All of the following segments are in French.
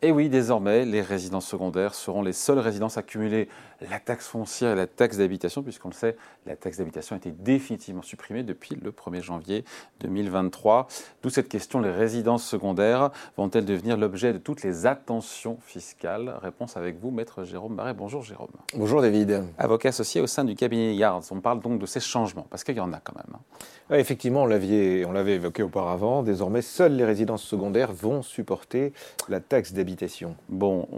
Et oui, désormais, les résidences secondaires seront les seules résidences à cumuler la taxe foncière et la taxe d'habitation, puisqu'on le sait, la taxe d'habitation a été définitivement supprimée depuis le 1er janvier 2023. D'où cette question, les résidences secondaires vont-elles devenir l'objet de toutes les attentions fiscales? Réponse avec vous, maître Jérôme Barret. Bonjour Jérôme. Bonjour David. Avocat associé au sein du cabinet Yards. On parle donc de ces changements, parce qu'il y en a quand même. Hein. effectivement, on l'avait évoqué auparavant. Désormais, seules les résidences secondaires vont supporter la taxe d'habitation Bon,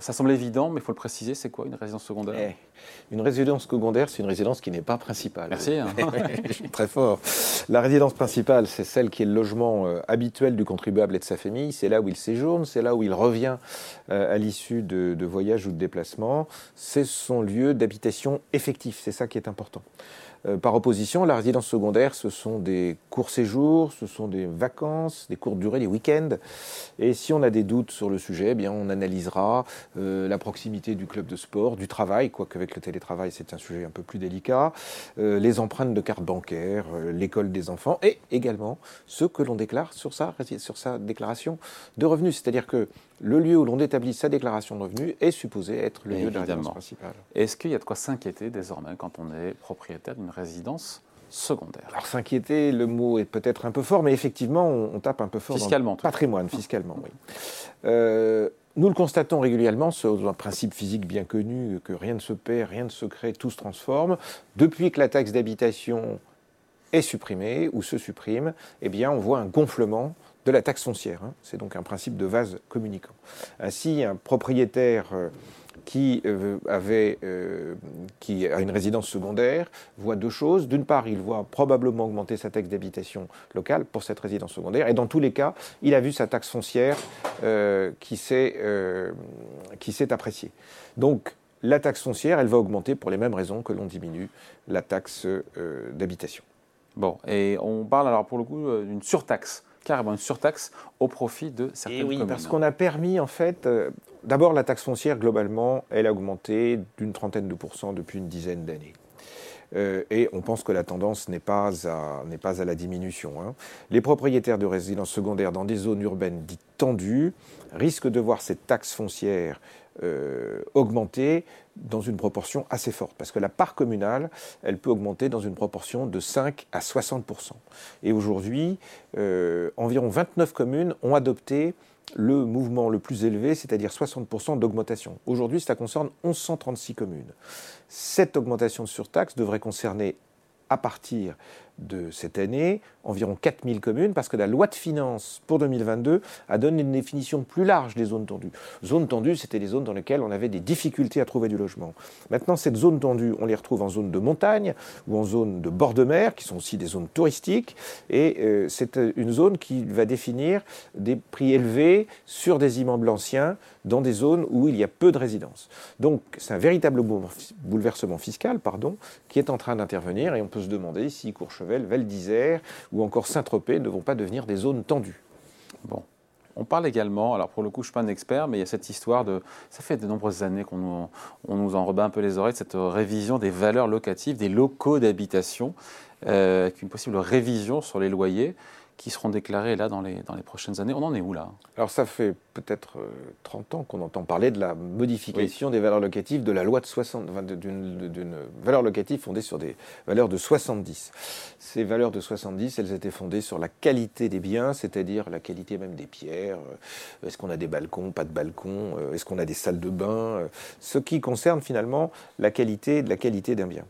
ça semble évident, mais il faut le préciser, c'est quoi une résidence secondaire? Eh, Une résidence secondaire, c'est une résidence qui n'est pas principale. Merci. Hein. Très fort. La résidence principale, c'est celle qui est le logement euh, habituel du contribuable et de sa famille. C'est là où il séjourne, c'est là où il revient euh, à l'issue de, de voyages ou de déplacements. C'est son lieu d'habitation effectif, c'est ça qui est important. Euh, par opposition, la résidence secondaire, ce sont des courts séjours, ce sont des vacances, des courtes durées, des week-ends. Et si on a des doutes sur le sujet, eh bien on analysera euh, la proximité du club de sport, du travail, quoique avec le télétravail c'est un sujet un peu plus délicat, euh, les empreintes de carte bancaire, l'école des enfants, et également ce que l'on déclare sur sa, sur sa déclaration de revenus. C'est-à-dire que le lieu où l'on établit sa déclaration de revenus est supposé être le lieu de la résidence principale. Est-ce qu'il y a de quoi s'inquiéter désormais quand on est propriétaire d'une résidence secondaire? Alors s'inquiéter, le mot est peut-être un peu fort, mais effectivement, on, tape un peu fort fiscalement, dans le patrimoine, fiscalement, oui. Euh, nous le constatons régulièrement, c'est un principe physique bien connu, que rien ne se perd, rien ne se crée, tout se transforme. Depuis que la taxe d'habitation est supprimée ou se supprime, eh bien, on voit un gonflement de la taxe foncière. Hein. C'est donc un principe de vase communicant. Ainsi, un propriétaire euh, qui, euh, avait, euh, qui a une résidence secondaire voit deux choses. D'une part, il voit probablement augmenter sa taxe d'habitation locale pour cette résidence secondaire. Et dans tous les cas, il a vu sa taxe foncière qui s'est appréciée. Donc, la taxe foncière, elle va augmenter pour les mêmes raisons que l'on diminue la taxe d'habitation. Bon, et on parle alors pour le coup d'une surtaxe carrément une surtaxe au profit de certaines Et oui, parce qu'on a permis en fait, euh, d'abord la taxe foncière globalement, elle a augmenté d'une trentaine de pourcents depuis une dizaine d'années. Euh, et on pense que la tendance n'est pas à, n'est pas à la diminution. Hein. Les propriétaires de résidences secondaires dans des zones urbaines dites tendues risquent de voir cette taxe foncière euh, augmenter dans une proportion assez forte, parce que la part communale, elle peut augmenter dans une proportion de 5 à 60% Et aujourd'hui, euh, environ 29 communes ont adopté le mouvement le plus élevé, c'est-à-dire 60% d'augmentation. Aujourd'hui, ça concerne 1136 communes. Cette augmentation de surtaxe devrait concerner à partir de cette année, environ 4000 communes, parce que la loi de finances pour 2022 a donné une définition plus large des zones tendues. Zones tendues, c'était les zones dans lesquelles on avait des difficultés à trouver du logement. Maintenant, cette zone tendue, on les retrouve en zone de montagne ou en zone de bord de mer, qui sont aussi des zones touristiques, et euh, c'est une zone qui va définir des prix élevés sur des immeubles anciens dans des zones où il y a peu de résidences. Donc, c'est un véritable bouleversement fiscal, pardon, qui est en train d'intervenir, et on peut se demander si Courchevel Val d'Isère ou encore Saint-Tropez ne vont pas devenir des zones tendues. Bon. On parle également, alors pour le coup je ne suis pas un expert, mais il y a cette histoire de, ça fait de nombreuses années qu'on nous, on nous en rebat un peu les oreilles, cette révision des valeurs locatives, des locaux d'habitation, euh, avec une possible révision sur les loyers qui seront déclarés là dans les, dans les prochaines années. On en est où là? Alors ça fait peut-être 30 euh, ans qu'on entend parler de la modification des valeurs locatives de la loi de 60, d'une valeur locative fondée sur des valeurs de 70. Ces valeurs de 70, elles étaient fondées sur la qualité des biens, c'est-à-dire la qualité même des pierres. Euh, est-ce qu'on a des balcons, pas de balcons euh, Est-ce qu'on a des salles de bain Ce qui concerne finalement la qualité de la qualité d'un bien.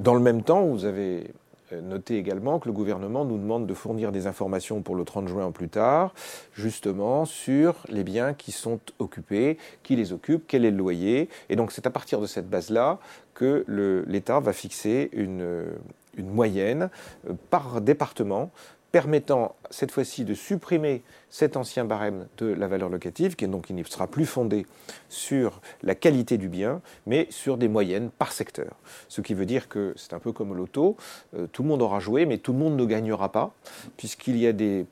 Dans le même temps, vous avez notez également que le gouvernement nous demande de fournir des informations pour le 30 juin plus tard, justement sur les biens qui sont occupés, qui les occupe, quel est le loyer. Et donc c'est à partir de cette base-là que l'État va fixer une, une moyenne euh, par département permettant cette fois-ci de supprimer cet ancien barème de la valeur locative, qui donc ne sera plus fondé sur la qualité du bien, mais sur des moyennes par secteur. Ce qui veut dire que c'est un peu comme l'auto, euh, tout le monde aura joué, mais tout le monde ne gagnera pas, puisqu'il y a des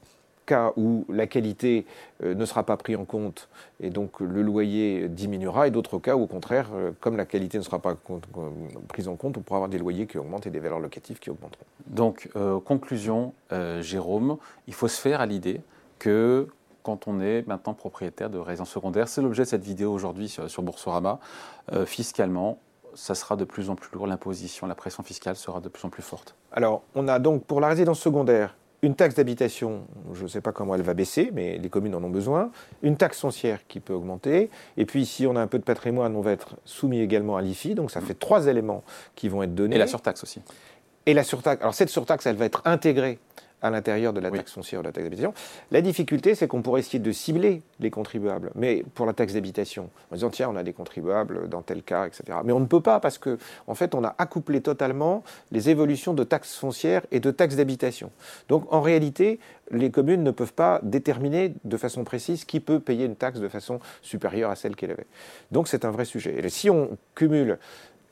cas où la qualité euh, ne sera pas prise en compte et donc le loyer diminuera, et d'autres cas où au contraire, euh, comme la qualité ne sera pas prise en compte, on pourra avoir des loyers qui augmentent et des valeurs locatives qui augmenteront. Donc, euh, conclusion, Jérôme, il faut se faire à l'idée que quand on est maintenant propriétaire de résidence secondaire. C'est l'objet de cette vidéo aujourd'hui sur, Boursorama. Euh, fiscalement, ça sera de plus en plus lourd, l'imposition, la pression fiscale sera de plus en plus forte. Alors, on a donc pour la résidence secondaire une taxe d'habitation, je ne sais pas comment elle va baisser, mais les communes en ont besoin, une taxe foncière qui peut augmenter, et puis si on a un peu de patrimoine, on va être soumis également à l'IFI, donc ça fait trois éléments qui vont être donnés. Et la surtaxe aussi. Et la surtaxe, alors cette surtaxe, elle va être intégrée à l'intérieur de la taxe foncière ou de la taxe d'habitation. La difficulté, c'est qu'on pourrait essayer de cibler les contribuables, mais pour la taxe d'habitation, en disant tiens, on a des contribuables dans tel cas, etc. Mais on ne peut pas parce que, en fait, on a accouplé totalement les évolutions de taxes foncières et de taxes d'habitation. Donc, en réalité, les communes ne peuvent pas déterminer de façon précise qui peut payer une taxe de façon supérieure à celle qu'elle avait. Donc, c'est un vrai sujet. Et si on cumule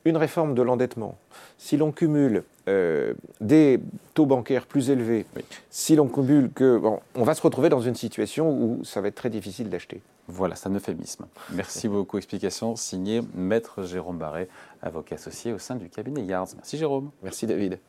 une réforme de l'endettement, si l'on cumule euh, des taux bancaires plus élevés, si l'on cumule que. Bon, on va se retrouver dans une situation où ça va être très difficile d'acheter. Voilà, c'est un euphémisme. Merci beaucoup. Explication signée Maître Jérôme Barré, avocat associé au sein du cabinet Yards. Merci Jérôme. Merci David.